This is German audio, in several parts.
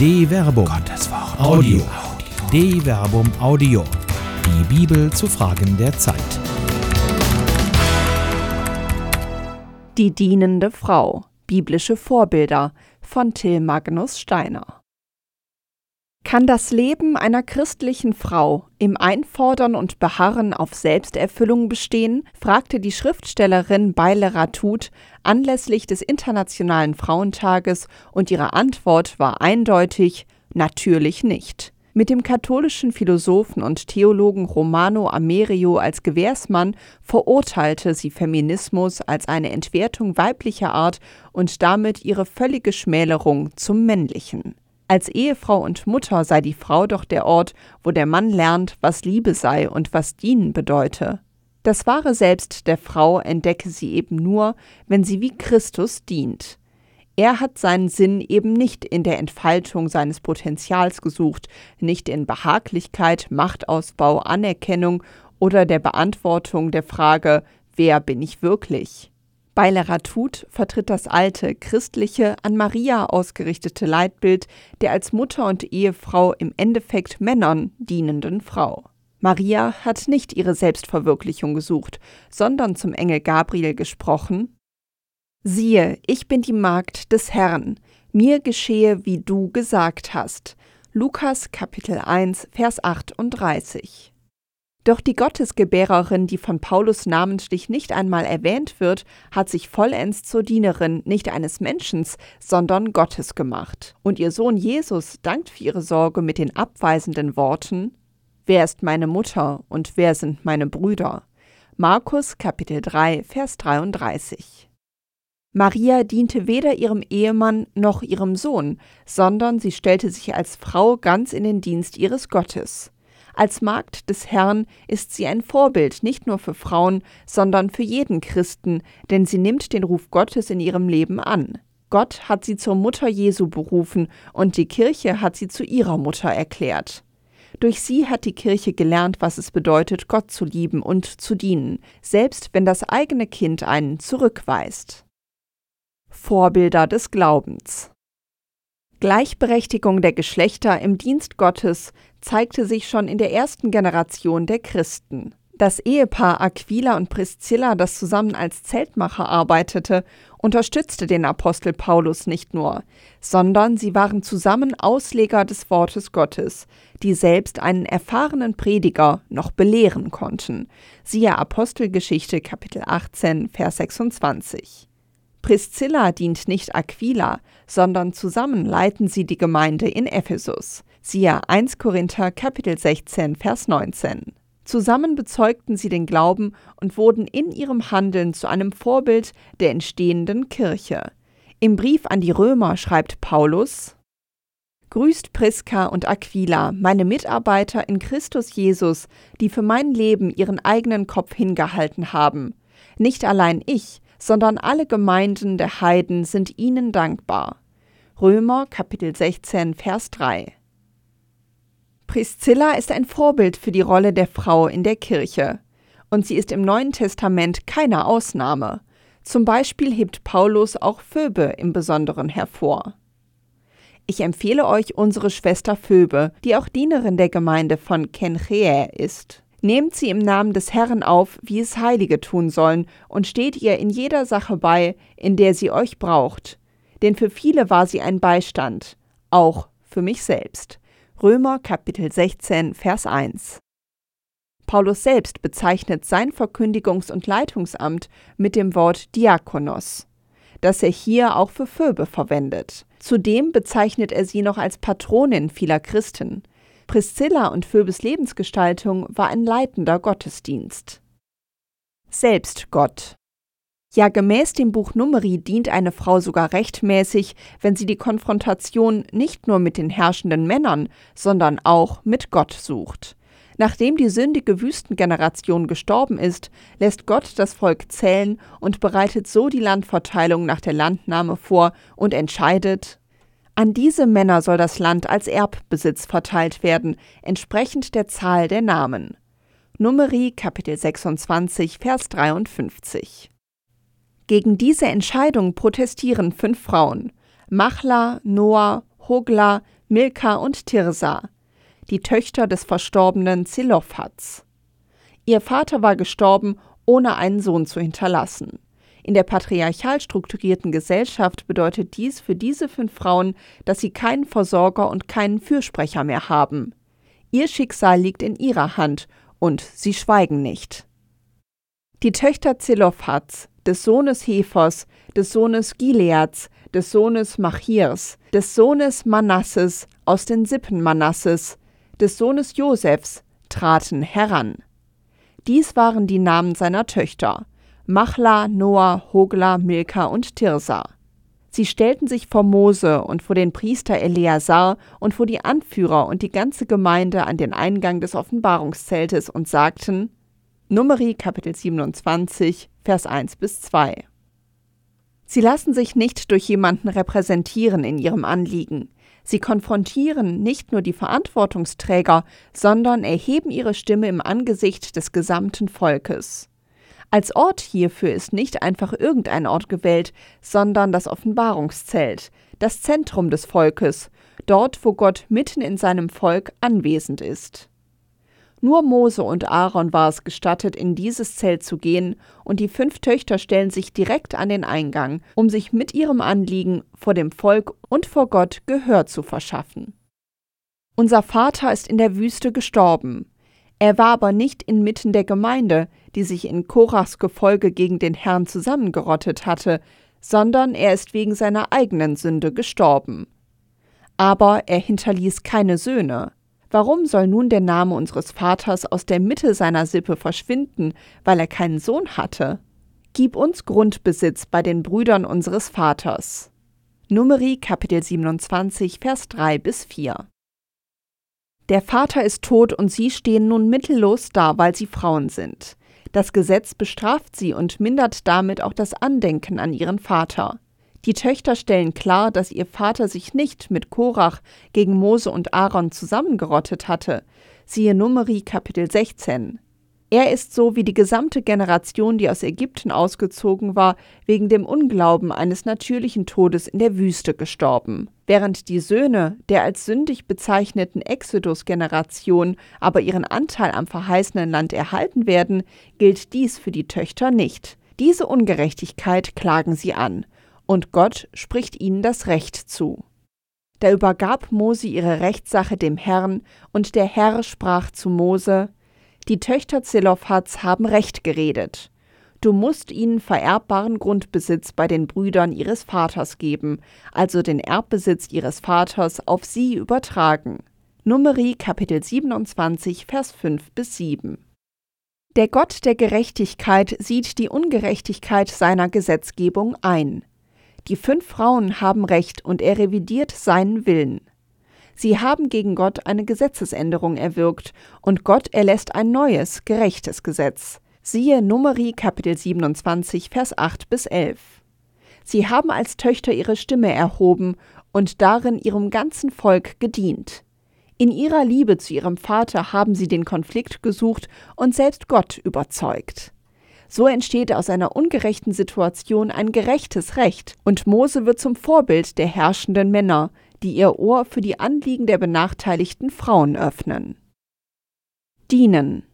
De Verbum. Gottes Wort. Audio. De Verbum Audio. Die Bibel zu Fragen der Zeit. Die dienende Frau. Biblische Vorbilder von Till Magnus Steiner. Kann das Leben einer christlichen Frau im Einfordern und Beharren auf Selbsterfüllung bestehen? fragte die Schriftstellerin Beile Ratut anlässlich des Internationalen Frauentages und ihre Antwort war eindeutig natürlich nicht. Mit dem katholischen Philosophen und Theologen Romano Amerio als Gewährsmann verurteilte sie Feminismus als eine Entwertung weiblicher Art und damit ihre völlige Schmälerung zum Männlichen. Als Ehefrau und Mutter sei die Frau doch der Ort, wo der Mann lernt, was Liebe sei und was dienen bedeute. Das wahre Selbst der Frau entdecke sie eben nur, wenn sie wie Christus dient. Er hat seinen Sinn eben nicht in der Entfaltung seines Potenzials gesucht, nicht in Behaglichkeit, Machtausbau, Anerkennung oder der Beantwortung der Frage, wer bin ich wirklich? Beileratut vertritt das alte, christliche, an Maria ausgerichtete Leitbild der als Mutter und Ehefrau im Endeffekt Männern dienenden Frau. Maria hat nicht ihre Selbstverwirklichung gesucht, sondern zum Engel Gabriel gesprochen Siehe, ich bin die Magd des Herrn, mir geschehe, wie du gesagt hast. Lukas Kapitel 1, Vers 38. Doch die Gottesgebärerin, die von Paulus namentlich nicht einmal erwähnt wird, hat sich vollends zur Dienerin nicht eines Menschen, sondern Gottes gemacht. Und ihr Sohn Jesus dankt für ihre Sorge mit den abweisenden Worten Wer ist meine Mutter und wer sind meine Brüder? Markus Kapitel 3 Vers 33. Maria diente weder ihrem Ehemann noch ihrem Sohn, sondern sie stellte sich als Frau ganz in den Dienst ihres Gottes. Als Magd des Herrn ist sie ein Vorbild nicht nur für Frauen, sondern für jeden Christen, denn sie nimmt den Ruf Gottes in ihrem Leben an. Gott hat sie zur Mutter Jesu berufen und die Kirche hat sie zu ihrer Mutter erklärt. Durch sie hat die Kirche gelernt, was es bedeutet, Gott zu lieben und zu dienen, selbst wenn das eigene Kind einen zurückweist. Vorbilder des Glaubens Gleichberechtigung der Geschlechter im Dienst Gottes zeigte sich schon in der ersten Generation der Christen. Das Ehepaar Aquila und Priscilla, das zusammen als Zeltmacher arbeitete, unterstützte den Apostel Paulus nicht nur, sondern sie waren zusammen Ausleger des Wortes Gottes, die selbst einen erfahrenen Prediger noch belehren konnten. Siehe Apostelgeschichte Kapitel 18, Vers 26. Priscilla dient nicht Aquila, sondern zusammen leiten sie die Gemeinde in Ephesus. Siehe 1 Korinther Kapitel 16 Vers 19. Zusammen bezeugten sie den Glauben und wurden in ihrem Handeln zu einem Vorbild der entstehenden Kirche. Im Brief an die Römer schreibt Paulus Grüßt Priska und Aquila, meine Mitarbeiter in Christus Jesus, die für mein Leben ihren eigenen Kopf hingehalten haben. Nicht allein ich, sondern alle Gemeinden der Heiden sind ihnen dankbar. Römer Kapitel 16 Vers 3 Priscilla ist ein Vorbild für die Rolle der Frau in der Kirche. Und sie ist im Neuen Testament keine Ausnahme. Zum Beispiel hebt Paulus auch Phoebe im Besonderen hervor. Ich empfehle euch unsere Schwester Phoebe, die auch Dienerin der Gemeinde von Kenchea ist. Nehmt sie im Namen des Herrn auf, wie es Heilige tun sollen, und steht ihr in jeder Sache bei, in der sie euch braucht. Denn für viele war sie ein Beistand, auch für mich selbst. Römer Kapitel 16, Vers 1. Paulus selbst bezeichnet sein Verkündigungs- und Leitungsamt mit dem Wort Diakonos, das er hier auch für Phoebe verwendet. Zudem bezeichnet er sie noch als Patronin vieler Christen. Priscilla und Phoebes Lebensgestaltung war ein leitender Gottesdienst. Selbst Gott. Ja, gemäß dem Buch Numeri dient eine Frau sogar rechtmäßig, wenn sie die Konfrontation nicht nur mit den herrschenden Männern, sondern auch mit Gott sucht. Nachdem die sündige Wüstengeneration gestorben ist, lässt Gott das Volk zählen und bereitet so die Landverteilung nach der Landnahme vor und entscheidet, an diese Männer soll das Land als Erbbesitz verteilt werden, entsprechend der Zahl der Namen. Numeri Kapitel 26, Vers 53. Gegen diese Entscheidung protestieren fünf Frauen: Machla, Noah, Hogla, Milka und Tirsa, die Töchter des verstorbenen Zelophats. Ihr Vater war gestorben, ohne einen Sohn zu hinterlassen. In der patriarchal strukturierten Gesellschaft bedeutet dies für diese fünf Frauen, dass sie keinen Versorger und keinen Fürsprecher mehr haben. Ihr Schicksal liegt in ihrer Hand und sie schweigen nicht. Die Töchter Zelophats, des Sohnes Hefers, des Sohnes Gileads, des Sohnes Machirs, des Sohnes Manasses aus den Sippen Manasses, des Sohnes Josefs, traten heran. Dies waren die Namen seiner Töchter: Machla, Noah, Hogla, Milka und Tirsa. Sie stellten sich vor Mose und vor den Priester Eleazar und vor die Anführer und die ganze Gemeinde an den Eingang des Offenbarungszeltes und sagten: Numeri Kapitel 27, Vers 1 bis 2. Sie lassen sich nicht durch jemanden repräsentieren in ihrem Anliegen. Sie konfrontieren nicht nur die Verantwortungsträger, sondern erheben ihre Stimme im Angesicht des gesamten Volkes. Als Ort hierfür ist nicht einfach irgendein Ort gewählt, sondern das Offenbarungszelt, das Zentrum des Volkes, dort, wo Gott mitten in seinem Volk anwesend ist. Nur Mose und Aaron war es gestattet, in dieses Zelt zu gehen, und die fünf Töchter stellen sich direkt an den Eingang, um sich mit ihrem Anliegen vor dem Volk und vor Gott Gehör zu verschaffen. Unser Vater ist in der Wüste gestorben. Er war aber nicht inmitten der Gemeinde, die sich in Korachs Gefolge gegen den Herrn zusammengerottet hatte, sondern er ist wegen seiner eigenen Sünde gestorben. Aber er hinterließ keine Söhne. Warum soll nun der Name unseres Vaters aus der Mitte seiner Sippe verschwinden, weil er keinen Sohn hatte? Gib uns Grundbesitz bei den Brüdern unseres Vaters. Numeri Kapitel 27 Vers 3 bis 4 Der Vater ist tot und sie stehen nun mittellos da, weil sie Frauen sind. Das Gesetz bestraft sie und mindert damit auch das Andenken an ihren Vater. Die Töchter stellen klar, dass ihr Vater sich nicht mit Korach gegen Mose und Aaron zusammengerottet hatte. Siehe Numeri Kapitel 16. Er ist so wie die gesamte Generation, die aus Ägypten ausgezogen war, wegen dem Unglauben eines natürlichen Todes in der Wüste gestorben. Während die Söhne der als sündig bezeichneten Exodus-Generation aber ihren Anteil am verheißenen Land erhalten werden, gilt dies für die Töchter nicht. Diese Ungerechtigkeit klagen sie an und Gott spricht ihnen das Recht zu. Da übergab Mose ihre Rechtssache dem Herrn, und der Herr sprach zu Mose: Die Töchter Zelophats haben Recht geredet. Du musst ihnen vererbbaren Grundbesitz bei den Brüdern ihres Vaters geben, also den Erbbesitz ihres Vaters auf sie übertragen. Numeri Kapitel 27, Vers 5 bis 7. Der Gott der Gerechtigkeit sieht die Ungerechtigkeit seiner Gesetzgebung ein. Die fünf Frauen haben Recht und er revidiert seinen Willen. Sie haben gegen Gott eine Gesetzesänderung erwirkt und Gott erlässt ein neues, gerechtes Gesetz. Siehe Numeri Kapitel 27, Vers 8 bis 11. Sie haben als Töchter ihre Stimme erhoben und darin ihrem ganzen Volk gedient. In ihrer Liebe zu ihrem Vater haben sie den Konflikt gesucht und selbst Gott überzeugt. So entsteht aus einer ungerechten Situation ein gerechtes Recht, und Mose wird zum Vorbild der herrschenden Männer, die ihr Ohr für die Anliegen der benachteiligten Frauen öffnen. Dienen.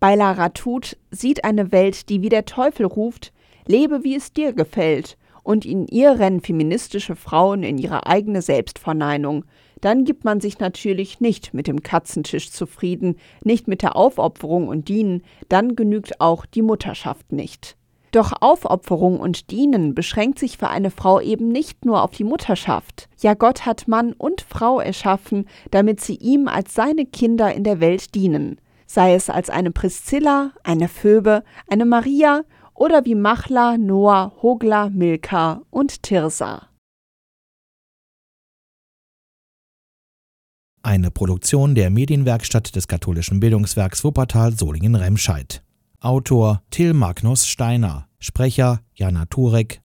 Bei Laratut sieht eine Welt, die wie der Teufel ruft, lebe wie es dir gefällt, und in ihr rennen feministische Frauen in ihre eigene Selbstverneinung, dann gibt man sich natürlich nicht mit dem Katzentisch zufrieden, nicht mit der Aufopferung und Dienen, dann genügt auch die Mutterschaft nicht. Doch Aufopferung und Dienen beschränkt sich für eine Frau eben nicht nur auf die Mutterschaft. Ja, Gott hat Mann und Frau erschaffen, damit sie ihm als seine Kinder in der Welt dienen. Sei es als eine Priscilla, eine Phoebe, eine Maria oder wie Machla, Noah, Hogla, Milka und Tirsa. Eine Produktion der Medienwerkstatt des katholischen Bildungswerks Wuppertal Solingen-Remscheid. Autor Till Magnus Steiner. Sprecher Jana Turek